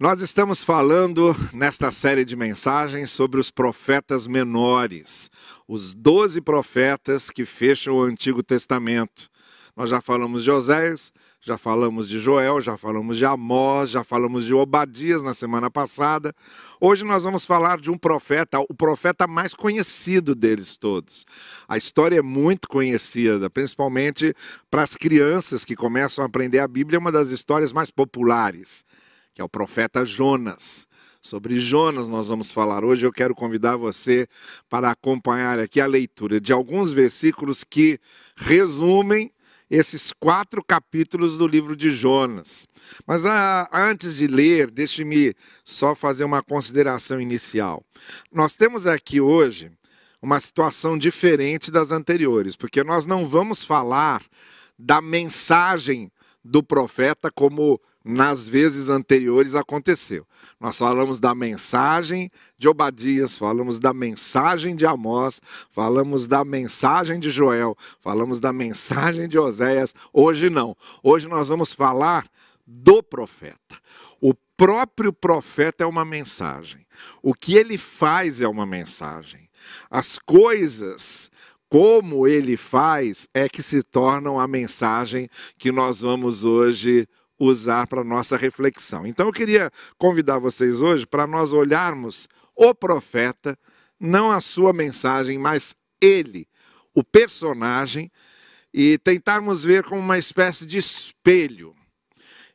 Nós estamos falando nesta série de mensagens sobre os profetas menores, os doze profetas que fecham o Antigo Testamento. Nós já falamos de Oséias, já falamos de Joel, já falamos de Amós, já falamos de Obadias na semana passada. Hoje nós vamos falar de um profeta, o profeta mais conhecido deles todos. A história é muito conhecida, principalmente para as crianças que começam a aprender a Bíblia, é uma das histórias mais populares que é o profeta Jonas. Sobre Jonas nós vamos falar hoje. Eu quero convidar você para acompanhar aqui a leitura de alguns versículos que resumem esses quatro capítulos do livro de Jonas. Mas ah, antes de ler, deixe-me só fazer uma consideração inicial. Nós temos aqui hoje uma situação diferente das anteriores, porque nós não vamos falar da mensagem do profeta como nas vezes anteriores aconteceu. Nós falamos da mensagem de Obadias, falamos da mensagem de Amós, falamos da mensagem de Joel, falamos da mensagem de Oséias. Hoje não. Hoje nós vamos falar do profeta. O próprio profeta é uma mensagem. O que ele faz é uma mensagem. As coisas como ele faz é que se tornam a mensagem que nós vamos hoje usar para nossa reflexão. Então eu queria convidar vocês hoje para nós olharmos o profeta, não a sua mensagem, mas ele, o personagem, e tentarmos ver como uma espécie de espelho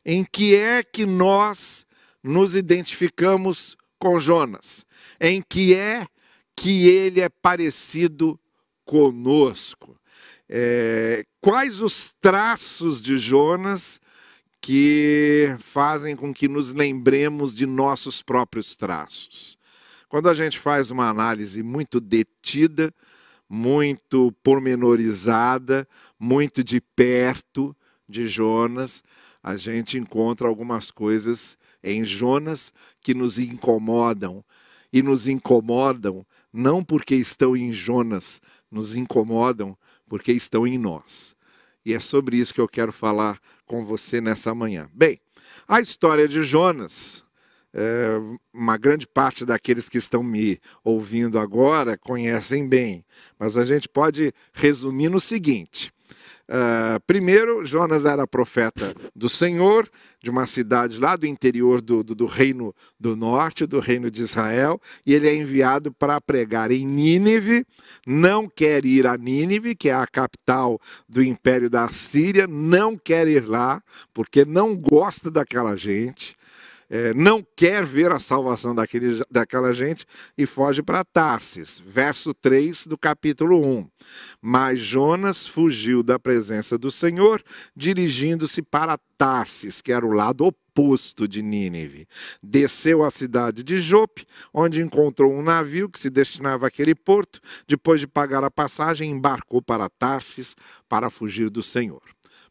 em que é que nós nos identificamos com Jonas, em que é que ele é parecido conosco. É, quais os traços de Jonas que fazem com que nos lembremos de nossos próprios traços. Quando a gente faz uma análise muito detida, muito pormenorizada, muito de perto de Jonas, a gente encontra algumas coisas em Jonas que nos incomodam. E nos incomodam não porque estão em Jonas, nos incomodam porque estão em nós. E é sobre isso que eu quero falar com você nessa manhã. Bem, a história de Jonas, é, uma grande parte daqueles que estão me ouvindo agora conhecem bem, mas a gente pode resumir no seguinte: Uh, primeiro, Jonas era profeta do Senhor, de uma cidade lá do interior do, do, do, reino do norte, do reino de Israel, e ele é enviado para pregar em Nínive. Não quer ir a Nínive, que é a capital do império da Síria, não quer ir lá, porque não gosta daquela gente é, não quer ver a salvação daquele, daquela gente e foge para Tarsis. Verso 3 do capítulo 1. Mas Jonas fugiu da presença do Senhor, dirigindo-se para Tarsis, que era o lado oposto de Nínive. Desceu à cidade de Jope, onde encontrou um navio que se destinava àquele porto. Depois de pagar a passagem, embarcou para Tarsis para fugir do Senhor.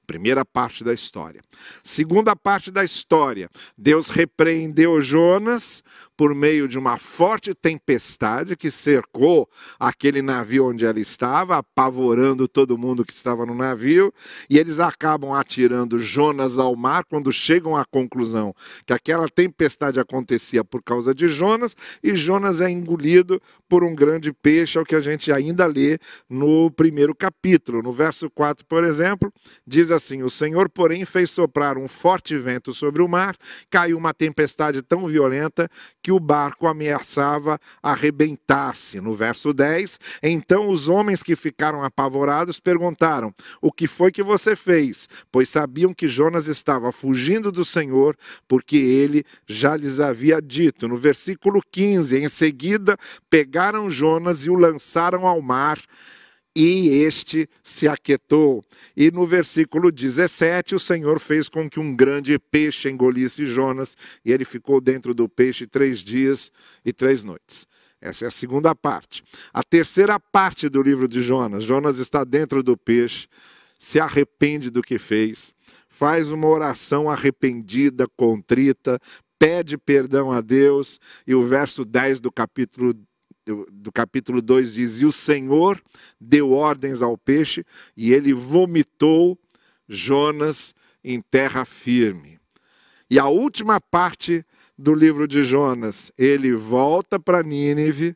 Primeira parte da história. Segunda parte da história. Deus repreendeu Jonas por meio de uma forte tempestade que cercou aquele navio onde ela estava, apavorando todo mundo que estava no navio, e eles acabam atirando Jonas ao mar quando chegam à conclusão que aquela tempestade acontecia por causa de Jonas, e Jonas é engolido por um grande peixe, é o que a gente ainda lê no primeiro capítulo. No verso 4, por exemplo, diz assim: O Senhor, porém, fez soprar um forte vento sobre o mar, caiu uma tempestade tão violenta que o barco ameaçava arrebentar-se. No verso 10, então os homens que ficaram apavorados perguntaram: O que foi que você fez? Pois sabiam que Jonas estava fugindo do Senhor, porque ele já lhes havia dito. No versículo 15, em seguida pegaram Jonas e o lançaram ao mar e este se aquietou. E no versículo 17, o Senhor fez com que um grande peixe engolisse Jonas, e ele ficou dentro do peixe três dias e três noites. Essa é a segunda parte. A terceira parte do livro de Jonas: Jonas está dentro do peixe, se arrepende do que fez, faz uma oração arrependida, contrita, pede perdão a Deus, e o verso 10 do capítulo do capítulo 2 diz: E o Senhor deu ordens ao peixe, e ele vomitou Jonas em terra firme. E a última parte do livro de Jonas, ele volta para Nínive,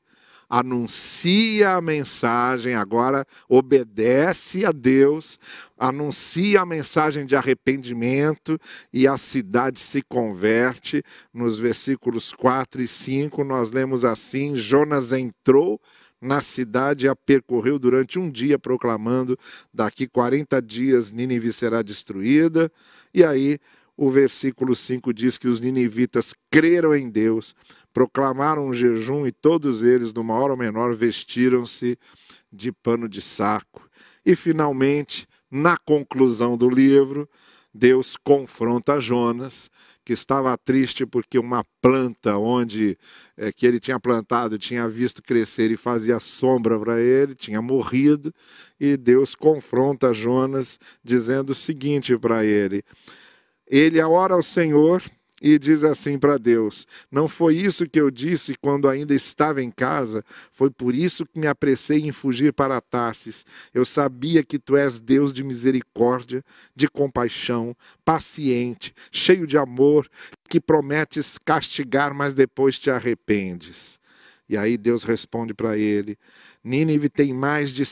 anuncia a mensagem, agora obedece a Deus, anuncia a mensagem de arrependimento e a cidade se converte. Nos versículos 4 e 5, nós lemos assim: Jonas entrou na cidade e a percorreu durante um dia, proclamando: daqui 40 dias Nínive será destruída. E aí o versículo 5 diz que os ninivitas creram em Deus, proclamaram um jejum e todos eles, no maior ou menor, vestiram-se de pano de saco. E finalmente, na conclusão do livro, Deus confronta Jonas, que estava triste porque uma planta onde é, que ele tinha plantado tinha visto crescer e fazia sombra para ele, tinha morrido, e Deus confronta Jonas dizendo o seguinte para ele: ele ora ao Senhor e diz assim para Deus: Não foi isso que eu disse quando ainda estava em casa, foi por isso que me apressei em fugir para Tarsis. Eu sabia que tu és Deus de misericórdia, de compaixão, paciente, cheio de amor, que prometes castigar, mas depois te arrependes. E aí Deus responde para ele: Nínive tem mais de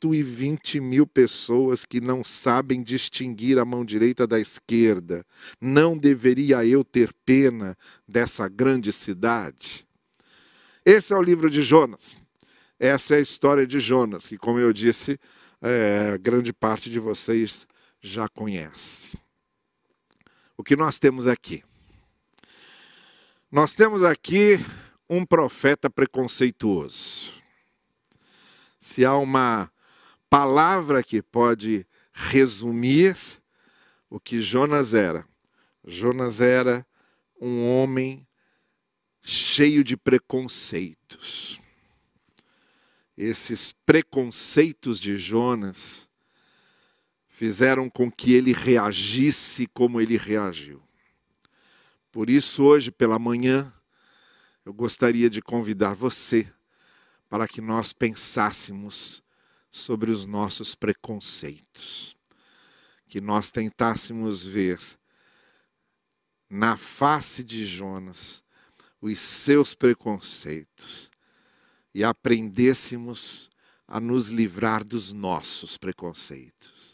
120 mil pessoas que não sabem distinguir a mão direita da esquerda. Não deveria eu ter pena dessa grande cidade? Esse é o livro de Jonas. Essa é a história de Jonas, que, como eu disse, é, grande parte de vocês já conhece. O que nós temos aqui? Nós temos aqui um profeta preconceituoso se há uma palavra que pode resumir o que Jonas era, Jonas era um homem cheio de preconceitos. Esses preconceitos de Jonas fizeram com que ele reagisse como ele reagiu. Por isso, hoje pela manhã, eu gostaria de convidar você para que nós pensássemos sobre os nossos preconceitos, que nós tentássemos ver na face de Jonas os seus preconceitos e aprendêssemos a nos livrar dos nossos preconceitos.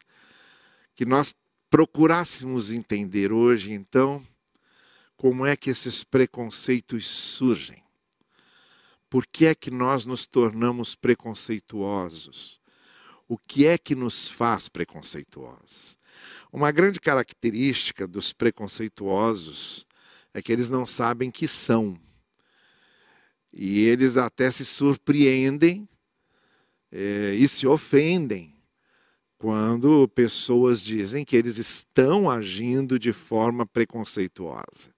Que nós procurássemos entender hoje, então, como é que esses preconceitos surgem por que é que nós nos tornamos preconceituosos? O que é que nos faz preconceituosos? Uma grande característica dos preconceituosos é que eles não sabem que são. E eles até se surpreendem é, e se ofendem quando pessoas dizem que eles estão agindo de forma preconceituosa.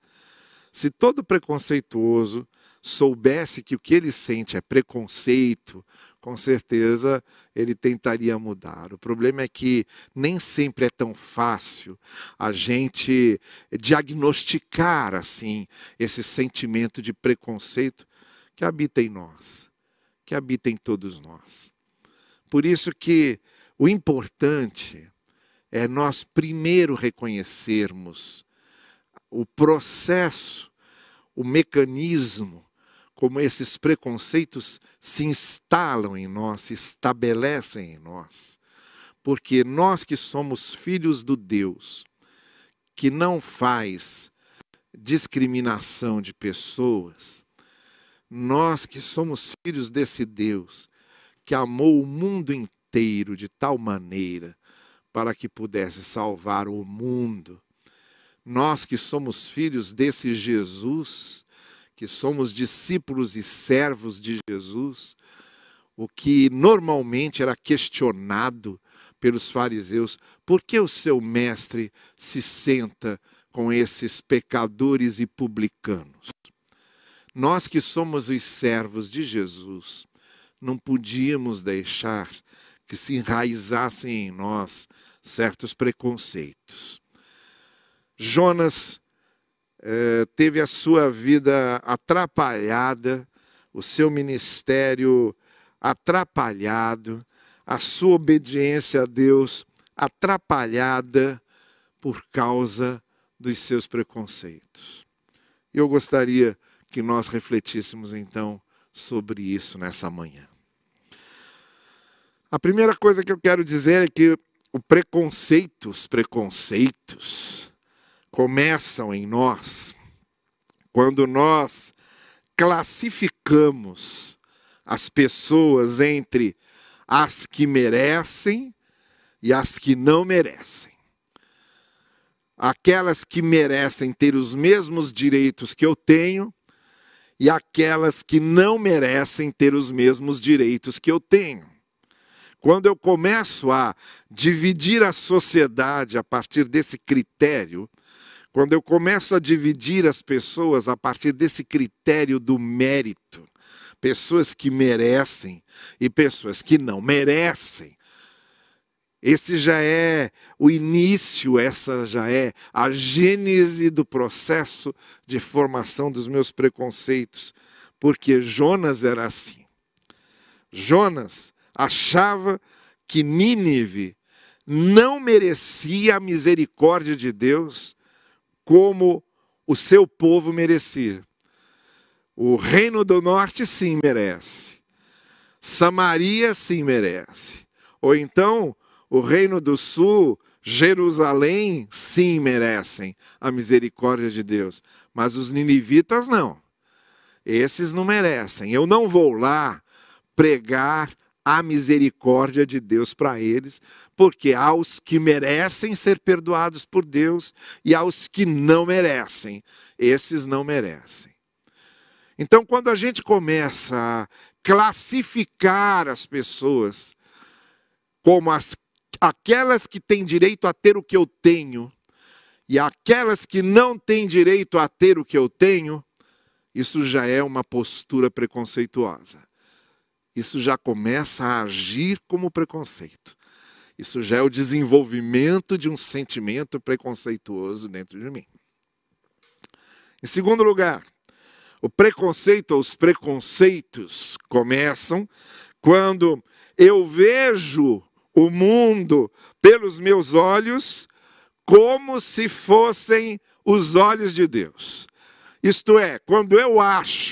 Se todo preconceituoso soubesse que o que ele sente é preconceito, com certeza ele tentaria mudar. O problema é que nem sempre é tão fácil a gente diagnosticar assim esse sentimento de preconceito que habita em nós, que habita em todos nós. Por isso que o importante é nós primeiro reconhecermos o processo, o mecanismo como esses preconceitos se instalam em nós, se estabelecem em nós. Porque nós que somos filhos do Deus, que não faz discriminação de pessoas, nós que somos filhos desse Deus, que amou o mundo inteiro de tal maneira para que pudesse salvar o mundo, nós que somos filhos desse Jesus, que somos discípulos e servos de Jesus, o que normalmente era questionado pelos fariseus, por que o seu mestre se senta com esses pecadores e publicanos? Nós que somos os servos de Jesus, não podíamos deixar que se enraizassem em nós certos preconceitos. Jonas teve a sua vida atrapalhada, o seu ministério atrapalhado, a sua obediência a Deus atrapalhada por causa dos seus preconceitos. Eu gostaria que nós refletíssemos então sobre isso nessa manhã. A primeira coisa que eu quero dizer é que o preconceito, os preconceitos começam em nós quando nós classificamos as pessoas entre as que merecem e as que não merecem. Aquelas que merecem ter os mesmos direitos que eu tenho e aquelas que não merecem ter os mesmos direitos que eu tenho. Quando eu começo a dividir a sociedade a partir desse critério, quando eu começo a dividir as pessoas a partir desse critério do mérito, pessoas que merecem e pessoas que não merecem, esse já é o início, essa já é a gênese do processo de formação dos meus preconceitos, porque Jonas era assim. Jonas achava que Nínive não merecia a misericórdia de Deus como o seu povo merecia. O reino do norte sim merece. Samaria sim merece. Ou então, o reino do sul, Jerusalém sim merecem a misericórdia de Deus, mas os ninivitas não. Esses não merecem. Eu não vou lá pregar a misericórdia de Deus para eles, porque há os que merecem ser perdoados por Deus e há os que não merecem. Esses não merecem. Então, quando a gente começa a classificar as pessoas como as, aquelas que têm direito a ter o que eu tenho e aquelas que não têm direito a ter o que eu tenho, isso já é uma postura preconceituosa isso já começa a agir como preconceito. Isso já é o desenvolvimento de um sentimento preconceituoso dentro de mim. Em segundo lugar, o preconceito ou os preconceitos começam quando eu vejo o mundo pelos meus olhos como se fossem os olhos de Deus. Isto é, quando eu acho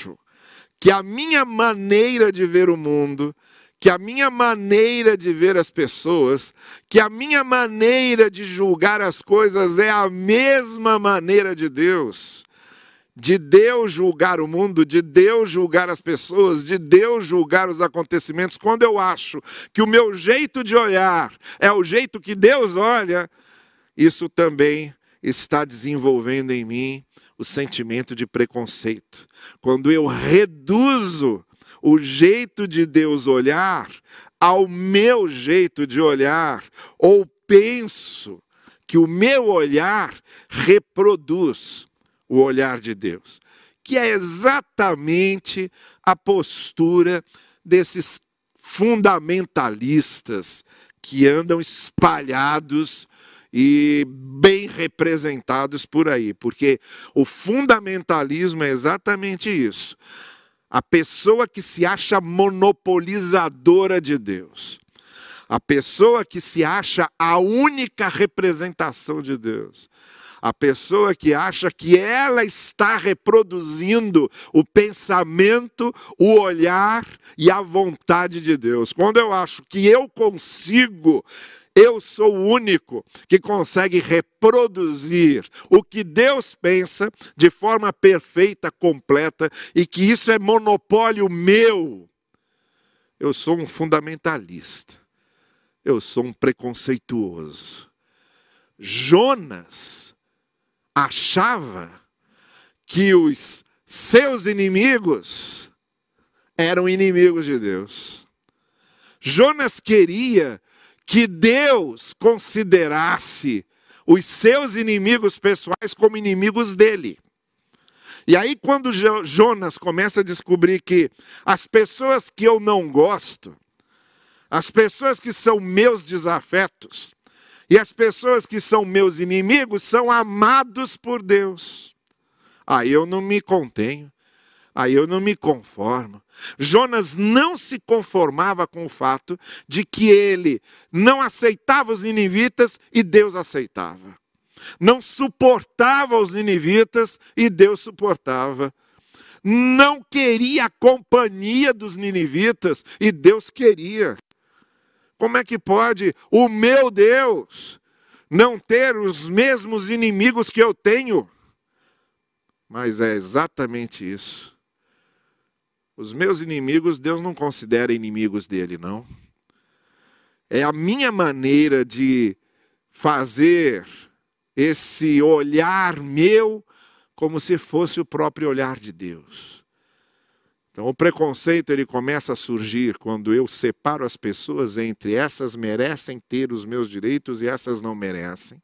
que a minha maneira de ver o mundo, que a minha maneira de ver as pessoas, que a minha maneira de julgar as coisas é a mesma maneira de Deus. De Deus julgar o mundo, de Deus julgar as pessoas, de Deus julgar os acontecimentos. Quando eu acho que o meu jeito de olhar é o jeito que Deus olha, isso também está desenvolvendo em mim o sentimento de preconceito. Quando eu reduzo o jeito de Deus olhar ao meu jeito de olhar, ou penso que o meu olhar reproduz o olhar de Deus, que é exatamente a postura desses fundamentalistas que andam espalhados e bem representados por aí, porque o fundamentalismo é exatamente isso. A pessoa que se acha monopolizadora de Deus, a pessoa que se acha a única representação de Deus, a pessoa que acha que ela está reproduzindo o pensamento, o olhar e a vontade de Deus. Quando eu acho que eu consigo eu sou o único que consegue reproduzir o que Deus pensa de forma perfeita, completa, e que isso é monopólio meu. Eu sou um fundamentalista. Eu sou um preconceituoso. Jonas achava que os seus inimigos eram inimigos de Deus. Jonas queria que Deus considerasse os seus inimigos pessoais como inimigos dele. E aí, quando Jonas começa a descobrir que as pessoas que eu não gosto, as pessoas que são meus desafetos, e as pessoas que são meus inimigos são amados por Deus. Aí eu não me contenho, aí eu não me conformo, Jonas não se conformava com o fato de que ele não aceitava os ninivitas e Deus aceitava. não suportava os ninivitas e Deus suportava. Não queria a companhia dos ninivitas e Deus queria. Como é que pode o meu Deus não ter os mesmos inimigos que eu tenho? Mas é exatamente isso. Os meus inimigos, Deus não considera inimigos dele, não. É a minha maneira de fazer esse olhar meu como se fosse o próprio olhar de Deus. Então, o preconceito ele começa a surgir quando eu separo as pessoas entre essas merecem ter os meus direitos e essas não merecem.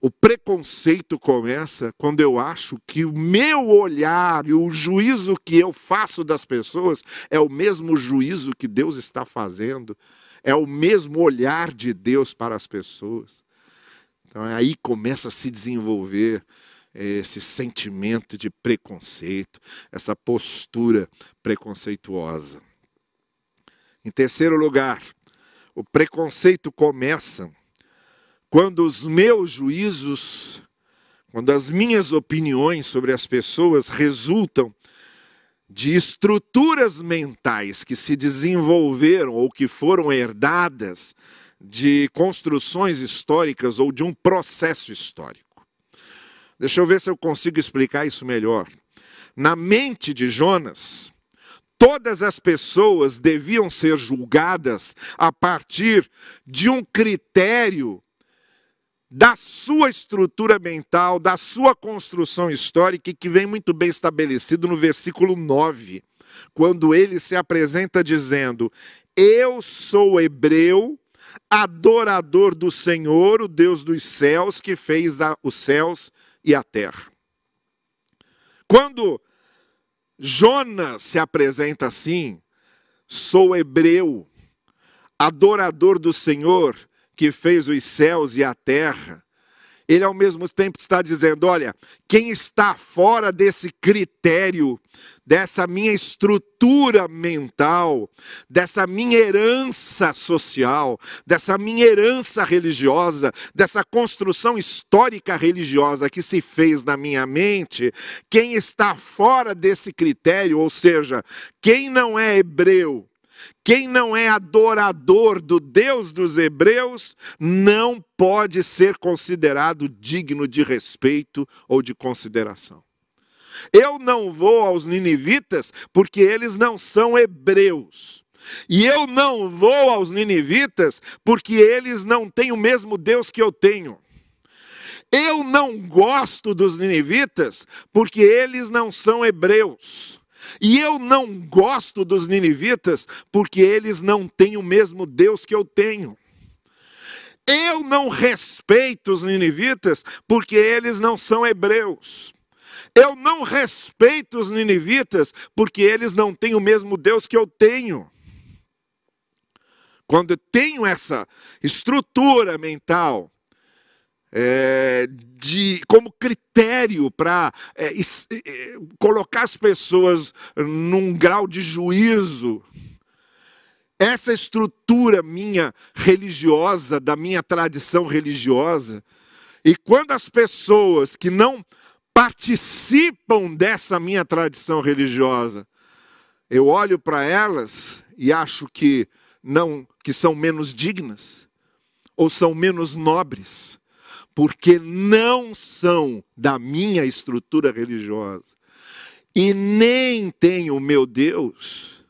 O preconceito começa quando eu acho que o meu olhar e o juízo que eu faço das pessoas é o mesmo juízo que Deus está fazendo, é o mesmo olhar de Deus para as pessoas. Então aí começa a se desenvolver esse sentimento de preconceito, essa postura preconceituosa. Em terceiro lugar, o preconceito começa quando os meus juízos, quando as minhas opiniões sobre as pessoas resultam de estruturas mentais que se desenvolveram ou que foram herdadas de construções históricas ou de um processo histórico. Deixa eu ver se eu consigo explicar isso melhor. Na mente de Jonas, todas as pessoas deviam ser julgadas a partir de um critério da sua estrutura mental, da sua construção histórica, que vem muito bem estabelecido no versículo 9, quando ele se apresenta dizendo: Eu sou hebreu, adorador do Senhor, o Deus dos céus, que fez os céus e a terra. Quando Jonas se apresenta assim, sou hebreu, adorador do Senhor que fez os céus e a terra, ele ao mesmo tempo está dizendo: olha, quem está fora desse critério, dessa minha estrutura mental, dessa minha herança social, dessa minha herança religiosa, dessa construção histórica religiosa que se fez na minha mente, quem está fora desse critério, ou seja, quem não é hebreu, quem não é adorador do Deus dos Hebreus não pode ser considerado digno de respeito ou de consideração. Eu não vou aos ninivitas porque eles não são hebreus. E eu não vou aos ninivitas porque eles não têm o mesmo Deus que eu tenho. Eu não gosto dos ninivitas porque eles não são hebreus. E eu não gosto dos ninivitas porque eles não têm o mesmo Deus que eu tenho. Eu não respeito os ninivitas porque eles não são hebreus. Eu não respeito os ninivitas porque eles não têm o mesmo Deus que eu tenho. Quando eu tenho essa estrutura mental é, de, como critério para é, é, colocar as pessoas num grau de juízo. Essa estrutura minha religiosa, da minha tradição religiosa, e quando as pessoas que não participam dessa minha tradição religiosa, eu olho para elas e acho que não que são menos dignas ou são menos nobres porque não são da minha estrutura religiosa e nem têm o meu Deus,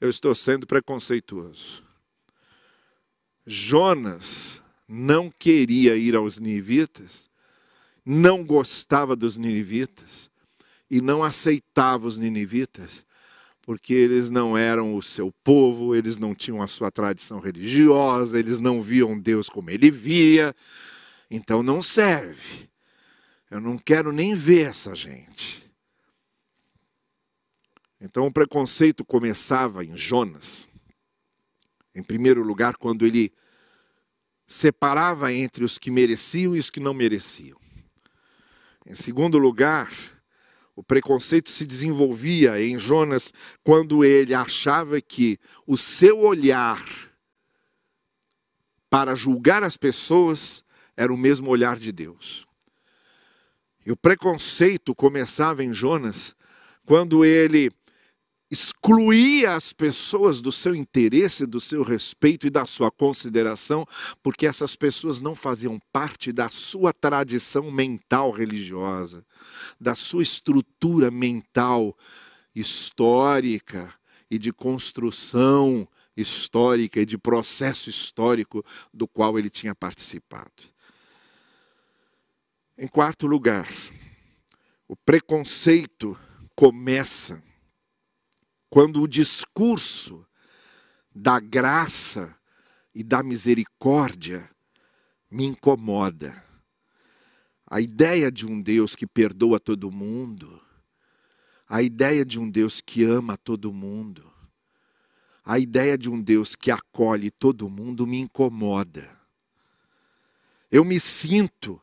eu estou sendo preconceituoso. Jonas não queria ir aos ninivitas, não gostava dos ninivitas e não aceitava os ninivitas, porque eles não eram o seu povo, eles não tinham a sua tradição religiosa, eles não viam Deus como ele via. Então não serve. Eu não quero nem ver essa gente. Então o preconceito começava em Jonas. Em primeiro lugar, quando ele separava entre os que mereciam e os que não mereciam. Em segundo lugar, o preconceito se desenvolvia em Jonas quando ele achava que o seu olhar para julgar as pessoas era o mesmo olhar de Deus. E o preconceito começava em Jonas quando ele excluía as pessoas do seu interesse, do seu respeito e da sua consideração, porque essas pessoas não faziam parte da sua tradição mental religiosa, da sua estrutura mental histórica e de construção histórica e de processo histórico do qual ele tinha participado. Em quarto lugar, o preconceito começa quando o discurso da graça e da misericórdia me incomoda. A ideia de um Deus que perdoa todo mundo, a ideia de um Deus que ama todo mundo, a ideia de um Deus que acolhe todo mundo me incomoda. Eu me sinto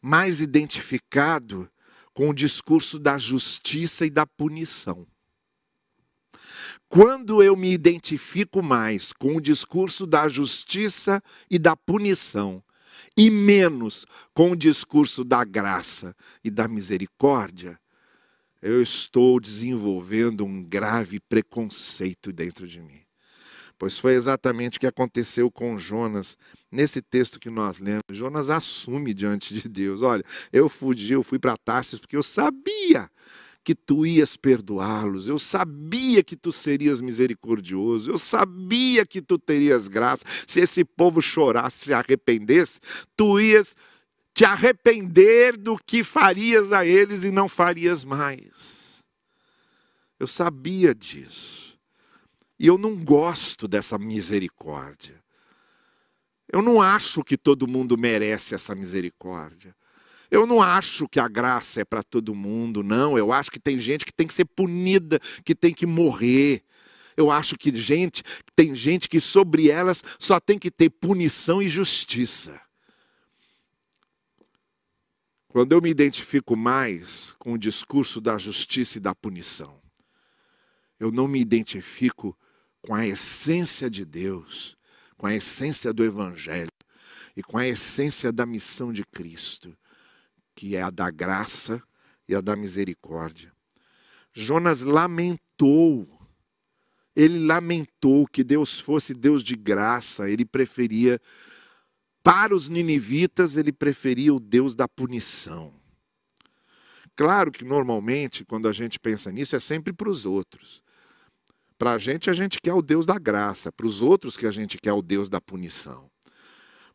mais identificado com o discurso da justiça e da punição. Quando eu me identifico mais com o discurso da justiça e da punição, e menos com o discurso da graça e da misericórdia, eu estou desenvolvendo um grave preconceito dentro de mim. Pois foi exatamente o que aconteceu com Jonas. Nesse texto que nós lemos, Jonas assume diante de Deus: Olha, eu fugi, eu fui para Tarsis porque eu sabia que tu ias perdoá-los, eu sabia que tu serias misericordioso, eu sabia que tu terias graça. Se esse povo chorasse, se arrependesse, tu ias te arrepender do que farias a eles e não farias mais. Eu sabia disso. E eu não gosto dessa misericórdia. Eu não acho que todo mundo merece essa misericórdia. Eu não acho que a graça é para todo mundo, não. Eu acho que tem gente que tem que ser punida, que tem que morrer. Eu acho que gente, tem gente que sobre elas só tem que ter punição e justiça. Quando eu me identifico mais com o discurso da justiça e da punição, eu não me identifico com a essência de Deus, com a essência do Evangelho e com a essência da missão de Cristo que é a da graça e a da misericórdia. Jonas lamentou, ele lamentou que Deus fosse Deus de graça, ele preferia, para os ninivitas, ele preferia o Deus da punição. Claro que normalmente, quando a gente pensa nisso, é sempre para os outros. Para a gente, a gente quer o Deus da graça, para os outros que a gente quer o Deus da punição.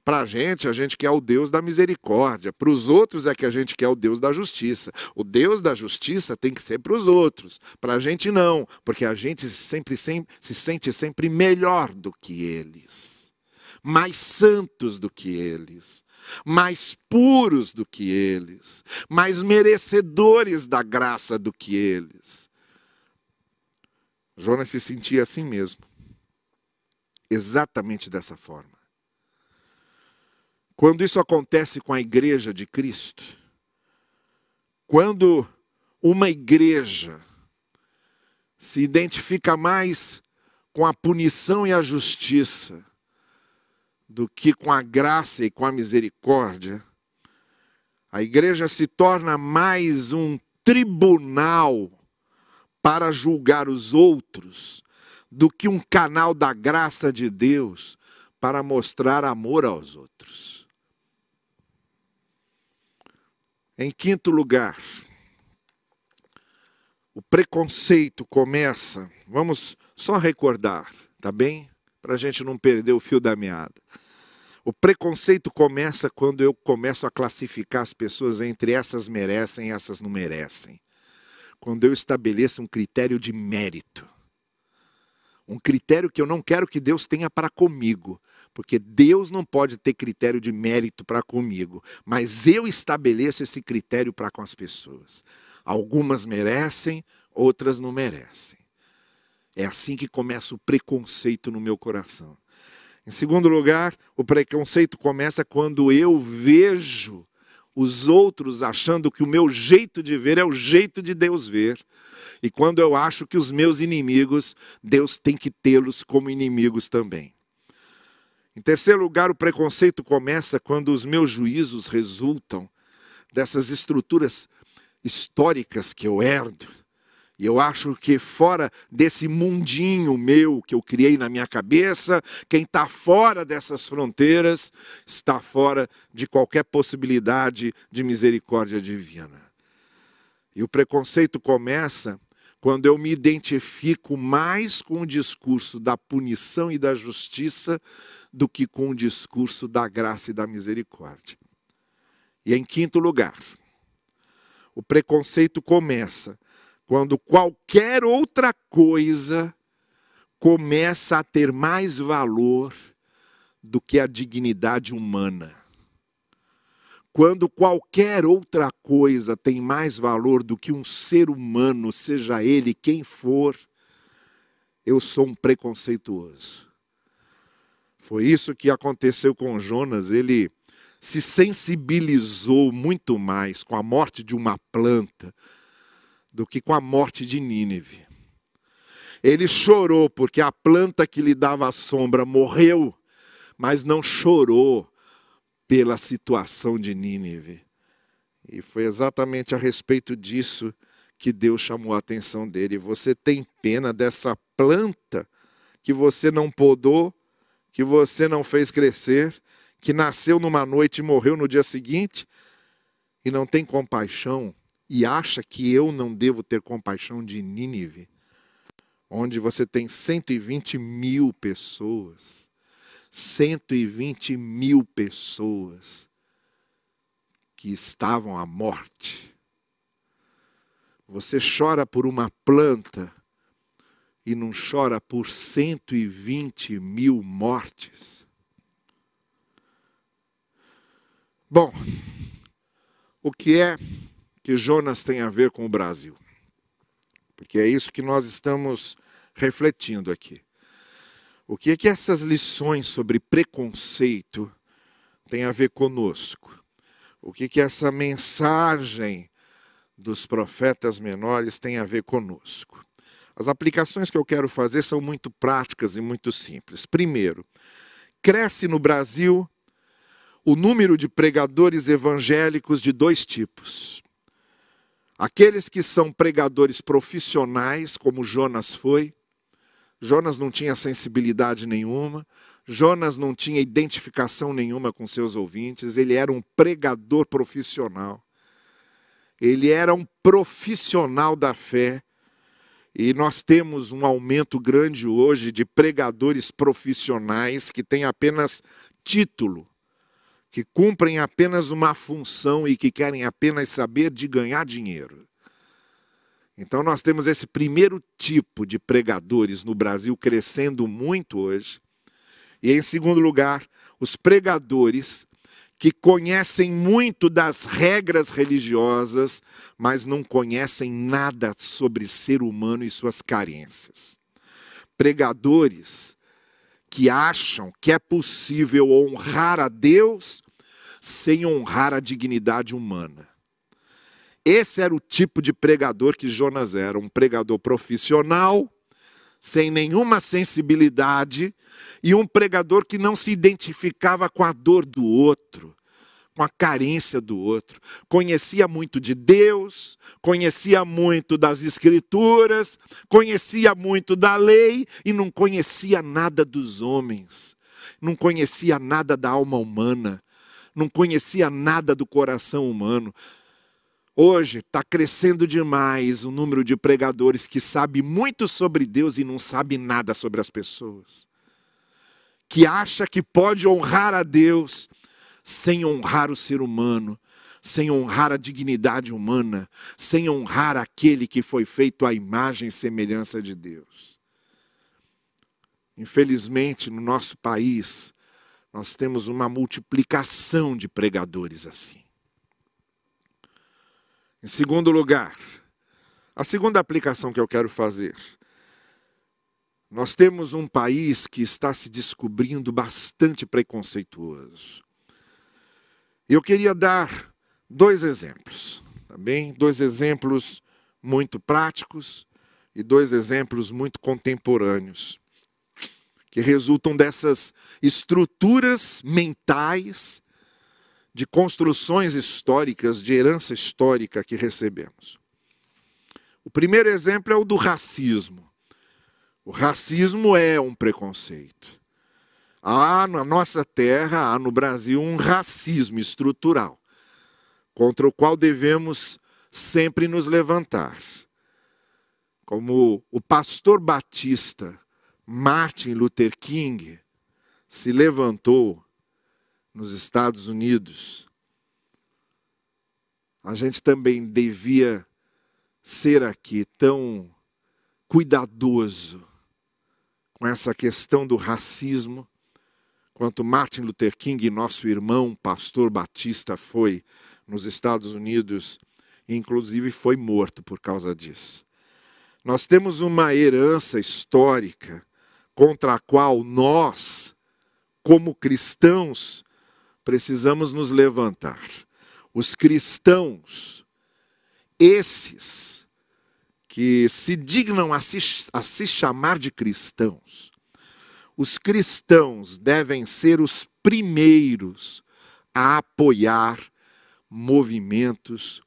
Para a gente, a gente quer o Deus da misericórdia. Para os outros é que a gente quer o Deus da justiça. O Deus da justiça tem que ser para os outros. Para a gente não, porque a gente sempre, sempre se sente sempre melhor do que eles, mais santos do que eles, mais puros do que eles, mais merecedores da graça do que eles. Jonas se sentia assim mesmo, exatamente dessa forma. Quando isso acontece com a igreja de Cristo, quando uma igreja se identifica mais com a punição e a justiça do que com a graça e com a misericórdia, a igreja se torna mais um tribunal para julgar os outros do que um canal da graça de Deus para mostrar amor aos outros. Em quinto lugar, o preconceito começa, vamos só recordar, tá bem? Para a gente não perder o fio da meada. O preconceito começa quando eu começo a classificar as pessoas entre essas merecem e essas não merecem. Quando eu estabeleço um critério de mérito. Um critério que eu não quero que Deus tenha para comigo, porque Deus não pode ter critério de mérito para comigo, mas eu estabeleço esse critério para com as pessoas. Algumas merecem, outras não merecem. É assim que começa o preconceito no meu coração. Em segundo lugar, o preconceito começa quando eu vejo os outros achando que o meu jeito de ver é o jeito de Deus ver. E quando eu acho que os meus inimigos, Deus tem que tê-los como inimigos também. Em terceiro lugar, o preconceito começa quando os meus juízos resultam dessas estruturas históricas que eu herdo. E eu acho que fora desse mundinho meu que eu criei na minha cabeça, quem está fora dessas fronteiras está fora de qualquer possibilidade de misericórdia divina. E o preconceito começa quando eu me identifico mais com o discurso da punição e da justiça do que com o discurso da graça e da misericórdia. E em quinto lugar, o preconceito começa quando qualquer outra coisa começa a ter mais valor do que a dignidade humana. Quando qualquer outra coisa tem mais valor do que um ser humano, seja ele quem for, eu sou um preconceituoso. Foi isso que aconteceu com Jonas. Ele se sensibilizou muito mais com a morte de uma planta do que com a morte de Nínive. Ele chorou porque a planta que lhe dava sombra morreu, mas não chorou pela situação de Nínive. E foi exatamente a respeito disso que Deus chamou a atenção dele. Você tem pena dessa planta que você não podou, que você não fez crescer, que nasceu numa noite e morreu no dia seguinte, e não tem compaixão, e acha que eu não devo ter compaixão de Nínive, onde você tem 120 mil pessoas 120 mil pessoas que estavam à morte. Você chora por uma planta e não chora por 120 mil mortes. Bom, o que é que Jonas tem a ver com o Brasil? Porque é isso que nós estamos refletindo aqui. O que é que essas lições sobre preconceito têm a ver conosco? O que é que essa mensagem dos profetas menores tem a ver conosco? As aplicações que eu quero fazer são muito práticas e muito simples. Primeiro, cresce no Brasil o número de pregadores evangélicos de dois tipos. Aqueles que são pregadores profissionais, como Jonas foi, Jonas não tinha sensibilidade nenhuma, Jonas não tinha identificação nenhuma com seus ouvintes, ele era um pregador profissional. Ele era um profissional da fé. E nós temos um aumento grande hoje de pregadores profissionais que têm apenas título, que cumprem apenas uma função e que querem apenas saber de ganhar dinheiro. Então, nós temos esse primeiro tipo de pregadores no Brasil crescendo muito hoje. E, em segundo lugar, os pregadores que conhecem muito das regras religiosas, mas não conhecem nada sobre ser humano e suas carências. Pregadores que acham que é possível honrar a Deus sem honrar a dignidade humana. Esse era o tipo de pregador que Jonas era, um pregador profissional, sem nenhuma sensibilidade, e um pregador que não se identificava com a dor do outro, com a carência do outro. Conhecia muito de Deus, conhecia muito das Escrituras, conhecia muito da lei e não conhecia nada dos homens, não conhecia nada da alma humana, não conhecia nada do coração humano. Hoje está crescendo demais o número de pregadores que sabe muito sobre Deus e não sabe nada sobre as pessoas. Que acha que pode honrar a Deus sem honrar o ser humano, sem honrar a dignidade humana, sem honrar aquele que foi feito à imagem e semelhança de Deus. Infelizmente, no nosso país, nós temos uma multiplicação de pregadores assim. Em segundo lugar, a segunda aplicação que eu quero fazer. Nós temos um país que está se descobrindo bastante preconceituoso. Eu queria dar dois exemplos, tá bem? Dois exemplos muito práticos e dois exemplos muito contemporâneos que resultam dessas estruturas mentais de construções históricas, de herança histórica que recebemos. O primeiro exemplo é o do racismo. O racismo é um preconceito. Há na nossa terra, há no Brasil, um racismo estrutural, contra o qual devemos sempre nos levantar. Como o pastor batista Martin Luther King se levantou nos Estados Unidos, a gente também devia ser aqui tão cuidadoso com essa questão do racismo, quanto Martin Luther King, nosso irmão pastor batista, foi nos Estados Unidos, inclusive foi morto por causa disso. Nós temos uma herança histórica contra a qual nós, como cristãos, precisamos nos levantar. Os cristãos, esses que se dignam a se, a se chamar de cristãos, os cristãos devem ser os primeiros a apoiar movimentos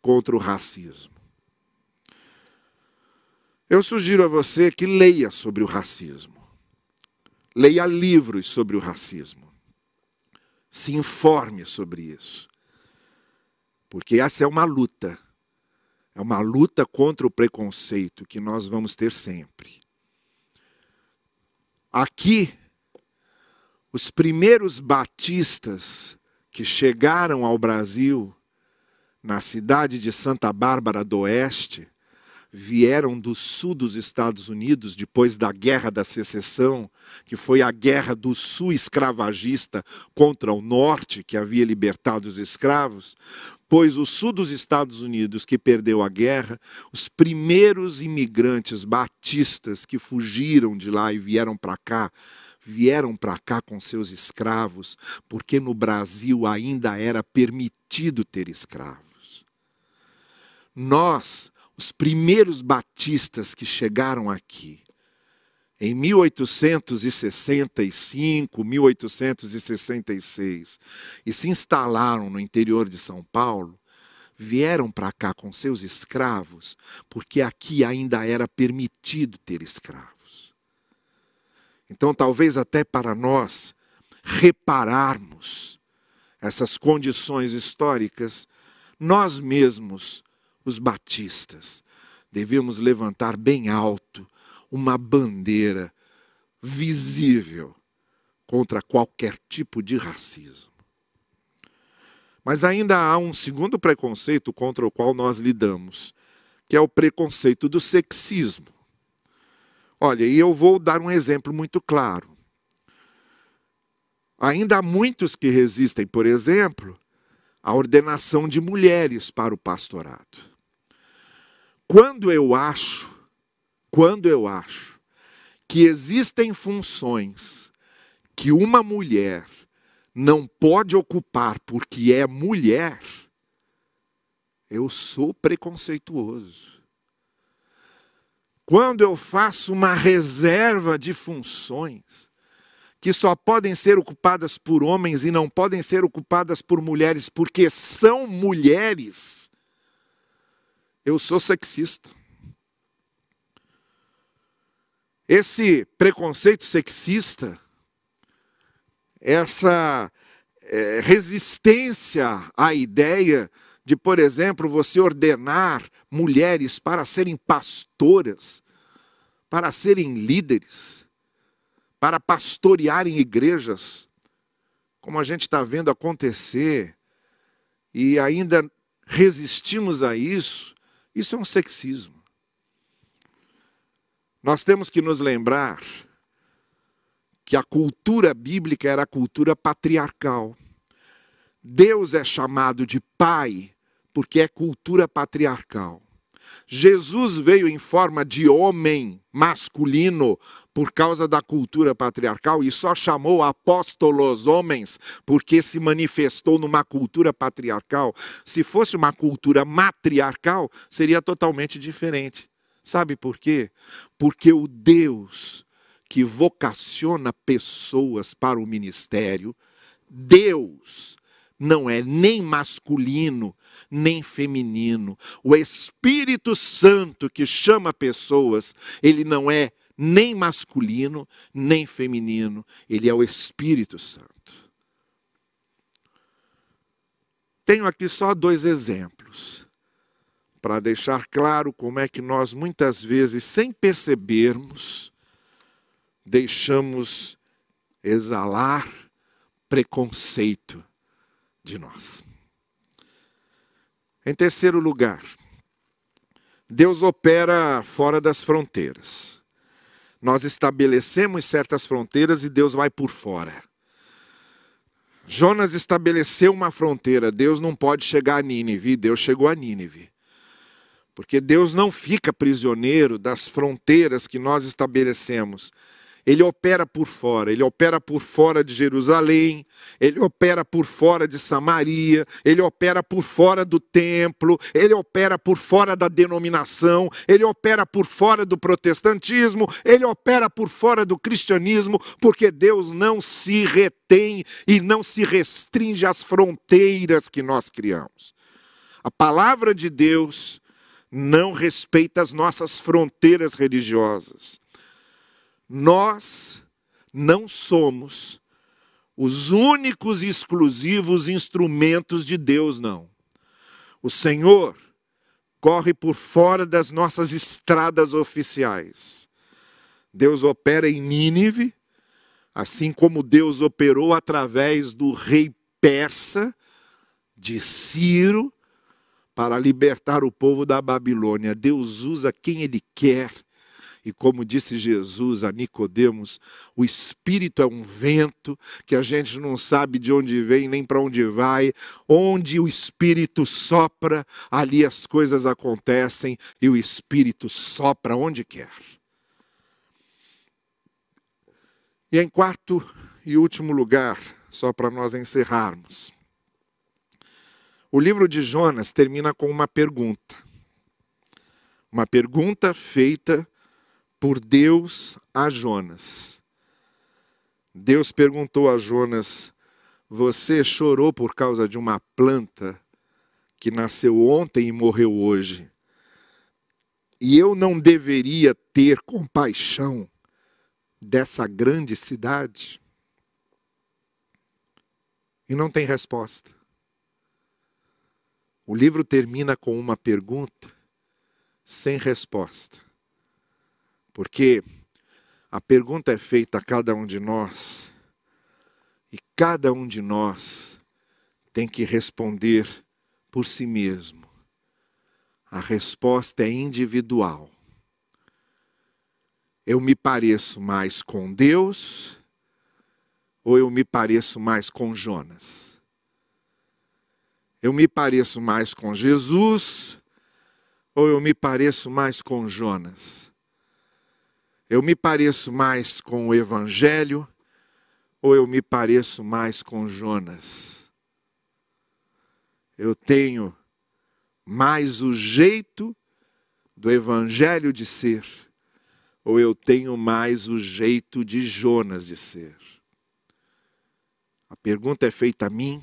contra o racismo. Eu sugiro a você que leia sobre o racismo. Leia livros sobre o racismo. Se informe sobre isso. Porque essa é uma luta. É uma luta contra o preconceito que nós vamos ter sempre. Aqui, os primeiros batistas que chegaram ao Brasil, na cidade de Santa Bárbara do Oeste, vieram do sul dos Estados Unidos, depois da Guerra da Secessão, que foi a guerra do sul escravagista contra o norte, que havia libertado os escravos, pois o sul dos Estados Unidos, que perdeu a guerra, os primeiros imigrantes batistas que fugiram de lá e vieram para cá, vieram para cá com seus escravos, porque no Brasil ainda era permitido ter escravos. Nós, os primeiros batistas que chegaram aqui, em 1865, 1866, e se instalaram no interior de São Paulo, vieram para cá com seus escravos, porque aqui ainda era permitido ter escravos. Então, talvez até para nós repararmos essas condições históricas, nós mesmos os batistas, devíamos levantar bem alto uma bandeira visível contra qualquer tipo de racismo. Mas ainda há um segundo preconceito contra o qual nós lidamos, que é o preconceito do sexismo. Olha, e eu vou dar um exemplo muito claro. Ainda há muitos que resistem, por exemplo, à ordenação de mulheres para o pastorado. Quando eu acho, quando eu acho que existem funções que uma mulher não pode ocupar porque é mulher, eu sou preconceituoso. Quando eu faço uma reserva de funções que só podem ser ocupadas por homens e não podem ser ocupadas por mulheres porque são mulheres, eu sou sexista. Esse preconceito sexista, essa é, resistência à ideia de, por exemplo, você ordenar mulheres para serem pastoras, para serem líderes, para pastorearem igrejas, como a gente está vendo acontecer, e ainda resistimos a isso, isso é um sexismo. Nós temos que nos lembrar que a cultura bíblica era a cultura patriarcal. Deus é chamado de pai porque é cultura patriarcal. Jesus veio em forma de homem masculino por causa da cultura patriarcal e só chamou apóstolos homens porque se manifestou numa cultura patriarcal. Se fosse uma cultura matriarcal, seria totalmente diferente. Sabe por quê? Porque o Deus que vocaciona pessoas para o ministério, Deus não é nem masculino nem feminino. O Espírito Santo que chama pessoas, ele não é nem masculino, nem feminino, ele é o Espírito Santo. Tenho aqui só dois exemplos para deixar claro como é que nós muitas vezes, sem percebermos, deixamos exalar preconceito de nós. Em terceiro lugar, Deus opera fora das fronteiras. Nós estabelecemos certas fronteiras e Deus vai por fora. Jonas estabeleceu uma fronteira, Deus não pode chegar a Nínive, Deus chegou a Nínive. Porque Deus não fica prisioneiro das fronteiras que nós estabelecemos ele opera por fora, ele opera por fora de Jerusalém, ele opera por fora de Samaria, ele opera por fora do templo, ele opera por fora da denominação, ele opera por fora do protestantismo, ele opera por fora do cristianismo, porque Deus não se retém e não se restringe às fronteiras que nós criamos. A palavra de Deus não respeita as nossas fronteiras religiosas nós não somos os únicos e exclusivos instrumentos de Deus, não. O Senhor corre por fora das nossas estradas oficiais. Deus opera em Nínive, assim como Deus operou através do rei persa, de Ciro, para libertar o povo da Babilônia. Deus usa quem Ele quer e como disse Jesus a Nicodemos, o espírito é um vento que a gente não sabe de onde vem nem para onde vai. Onde o espírito sopra, ali as coisas acontecem e o espírito sopra onde quer. E em quarto e último lugar, só para nós encerrarmos. O livro de Jonas termina com uma pergunta. Uma pergunta feita por Deus a Jonas. Deus perguntou a Jonas: Você chorou por causa de uma planta que nasceu ontem e morreu hoje? E eu não deveria ter compaixão dessa grande cidade? E não tem resposta. O livro termina com uma pergunta sem resposta. Porque a pergunta é feita a cada um de nós, e cada um de nós tem que responder por si mesmo. A resposta é individual. Eu me pareço mais com Deus ou eu me pareço mais com Jonas? Eu me pareço mais com Jesus ou eu me pareço mais com Jonas? Eu me pareço mais com o Evangelho ou eu me pareço mais com Jonas? Eu tenho mais o jeito do Evangelho de ser ou eu tenho mais o jeito de Jonas de ser? A pergunta é feita a mim,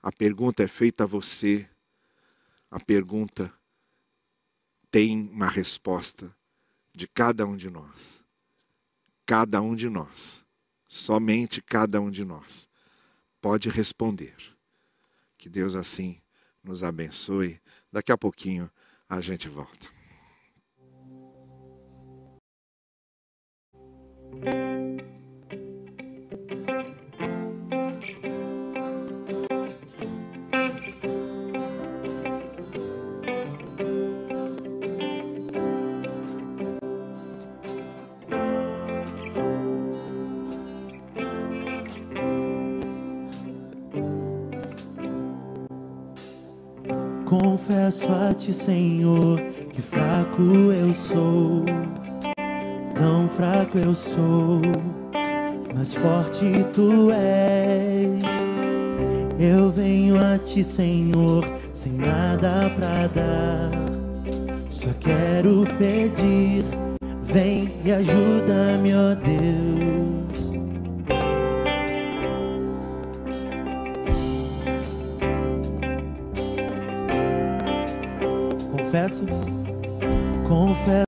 a pergunta é feita a você, a pergunta tem uma resposta de cada um de nós. Cada um de nós. Somente cada um de nós pode responder. Que Deus assim nos abençoe. Daqui a pouquinho a gente volta. Confesso a ti, Senhor, que fraco eu sou. Tão fraco eu sou, mas forte tu és. Eu venho a ti, Senhor, sem nada pra dar. Só quero pedir, Vem e ajuda-me, ó Deus. Confesso.